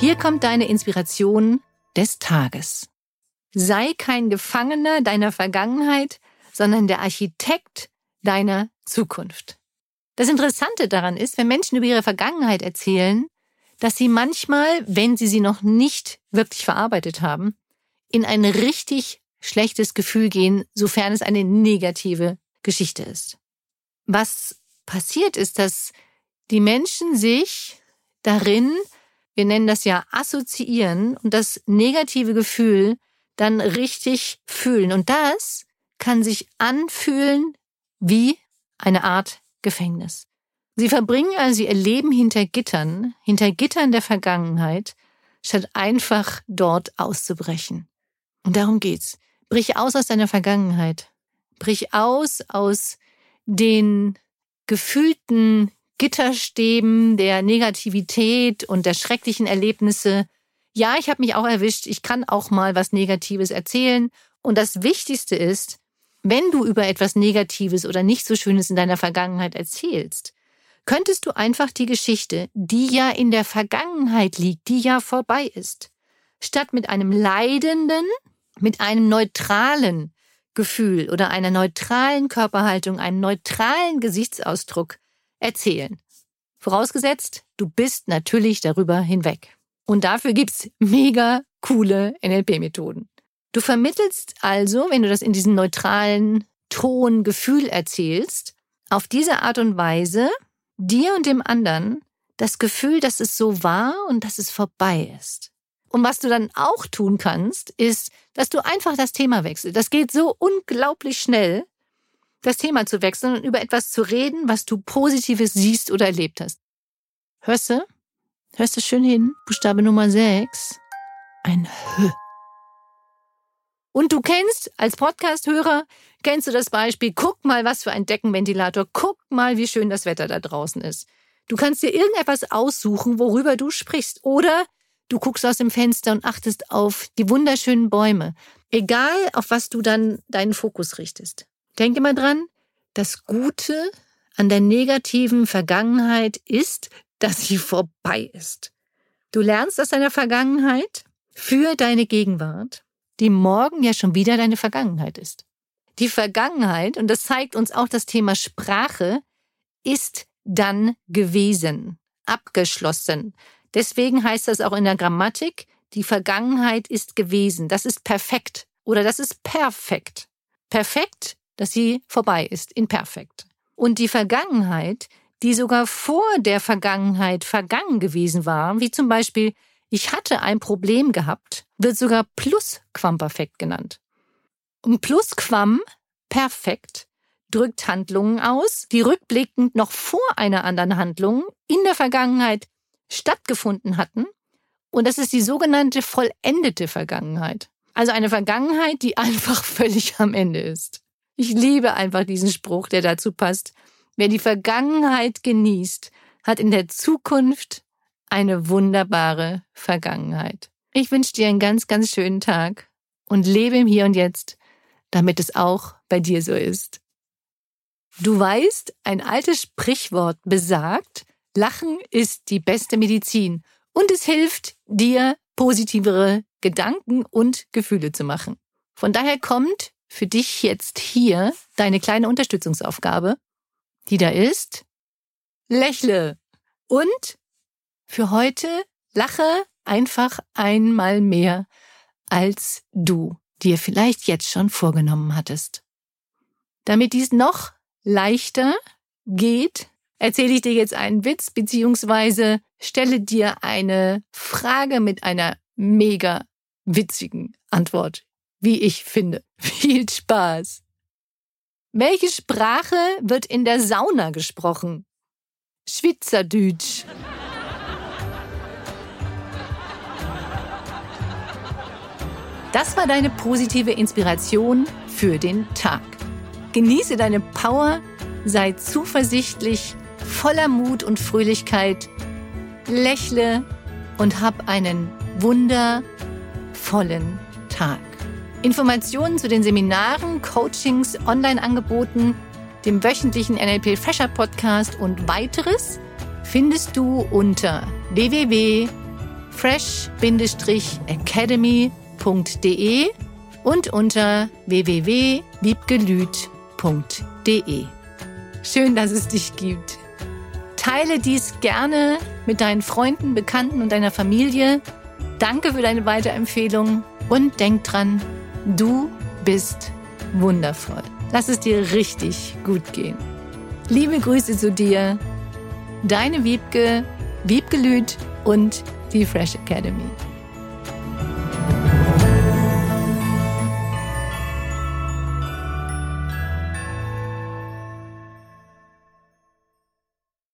Hier kommt deine Inspiration des Tages. Sei kein Gefangener deiner Vergangenheit, sondern der Architekt deiner Zukunft. Das Interessante daran ist, wenn Menschen über ihre Vergangenheit erzählen, dass sie manchmal, wenn sie sie noch nicht wirklich verarbeitet haben, in ein richtig schlechtes Gefühl gehen, sofern es eine negative Geschichte ist. Was passiert ist, dass die Menschen sich darin, wir nennen das ja assoziieren und das negative Gefühl dann richtig fühlen. Und das kann sich anfühlen wie eine Art Gefängnis. Sie verbringen also ihr Leben hinter Gittern, hinter Gittern der Vergangenheit, statt einfach dort auszubrechen. Und darum geht's. Brich aus aus deiner Vergangenheit. Brich aus aus den gefühlten Gitterstäben der Negativität und der schrecklichen Erlebnisse. Ja, ich habe mich auch erwischt. Ich kann auch mal was Negatives erzählen. Und das Wichtigste ist, wenn du über etwas Negatives oder nicht so Schönes in deiner Vergangenheit erzählst, könntest du einfach die Geschichte, die ja in der Vergangenheit liegt, die ja vorbei ist, statt mit einem leidenden, mit einem neutralen Gefühl oder einer neutralen Körperhaltung, einem neutralen Gesichtsausdruck erzählen. Vorausgesetzt, du bist natürlich darüber hinweg. Und dafür gibt's mega coole NLP-Methoden. Du vermittelst also, wenn du das in diesem neutralen Ton, Gefühl erzählst, auf diese Art und Weise dir und dem anderen das Gefühl, dass es so war und dass es vorbei ist. Und was du dann auch tun kannst, ist, dass du einfach das Thema wechselst. Das geht so unglaublich schnell, das Thema zu wechseln und über etwas zu reden, was du Positives siehst oder erlebt hast. Hörst du? Hörst du schön hin? Buchstabe Nummer 6. Ein H. Und du kennst als Podcast-Hörer, kennst du das Beispiel, guck mal, was für ein Deckenventilator, guck mal, wie schön das Wetter da draußen ist. Du kannst dir irgendetwas aussuchen, worüber du sprichst. Oder du guckst aus dem Fenster und achtest auf die wunderschönen Bäume. Egal, auf was du dann deinen Fokus richtest. Denk immer dran, das Gute an der negativen Vergangenheit ist, dass sie vorbei ist. Du lernst aus deiner Vergangenheit für deine Gegenwart die morgen ja schon wieder deine Vergangenheit ist. Die Vergangenheit, und das zeigt uns auch das Thema Sprache, ist dann gewesen, abgeschlossen. Deswegen heißt das auch in der Grammatik, die Vergangenheit ist gewesen. Das ist perfekt oder das ist perfekt. Perfekt, dass sie vorbei ist, in perfekt. Und die Vergangenheit, die sogar vor der Vergangenheit vergangen gewesen war, wie zum Beispiel ich hatte ein Problem gehabt, wird sogar Plusquamperfekt genannt. Und Plusquam, perfekt, drückt Handlungen aus, die rückblickend noch vor einer anderen Handlung in der Vergangenheit stattgefunden hatten. Und das ist die sogenannte vollendete Vergangenheit. Also eine Vergangenheit, die einfach völlig am Ende ist. Ich liebe einfach diesen Spruch, der dazu passt. Wer die Vergangenheit genießt, hat in der Zukunft eine wunderbare Vergangenheit. Ich wünsche dir einen ganz, ganz schönen Tag und lebe im Hier und Jetzt, damit es auch bei dir so ist. Du weißt, ein altes Sprichwort besagt, Lachen ist die beste Medizin und es hilft dir, positivere Gedanken und Gefühle zu machen. Von daher kommt für dich jetzt hier deine kleine Unterstützungsaufgabe, die da ist, lächle und für heute lache einfach einmal mehr, als du dir vielleicht jetzt schon vorgenommen hattest. Damit dies noch leichter geht, erzähle ich dir jetzt einen Witz beziehungsweise stelle dir eine Frage mit einer mega witzigen Antwort, wie ich finde. Viel Spaß! Welche Sprache wird in der Sauna gesprochen? Schweizerdeutsch. Das war deine positive Inspiration für den Tag. Genieße deine Power, sei zuversichtlich, voller Mut und Fröhlichkeit, lächle und hab einen wundervollen Tag. Informationen zu den Seminaren, Coachings, Online-Angeboten, dem wöchentlichen NLP Fresher Podcast und weiteres findest du unter www.fresh-academy.de und unter www.wiebgelüt.de. Schön, dass es dich gibt. Teile dies gerne mit deinen Freunden, Bekannten und deiner Familie. Danke für deine Weiterempfehlung und denk dran, du bist wundervoll. Lass es dir richtig gut gehen. Liebe Grüße zu dir, deine Wiebke, Wiebke Lüth und die Fresh Academy.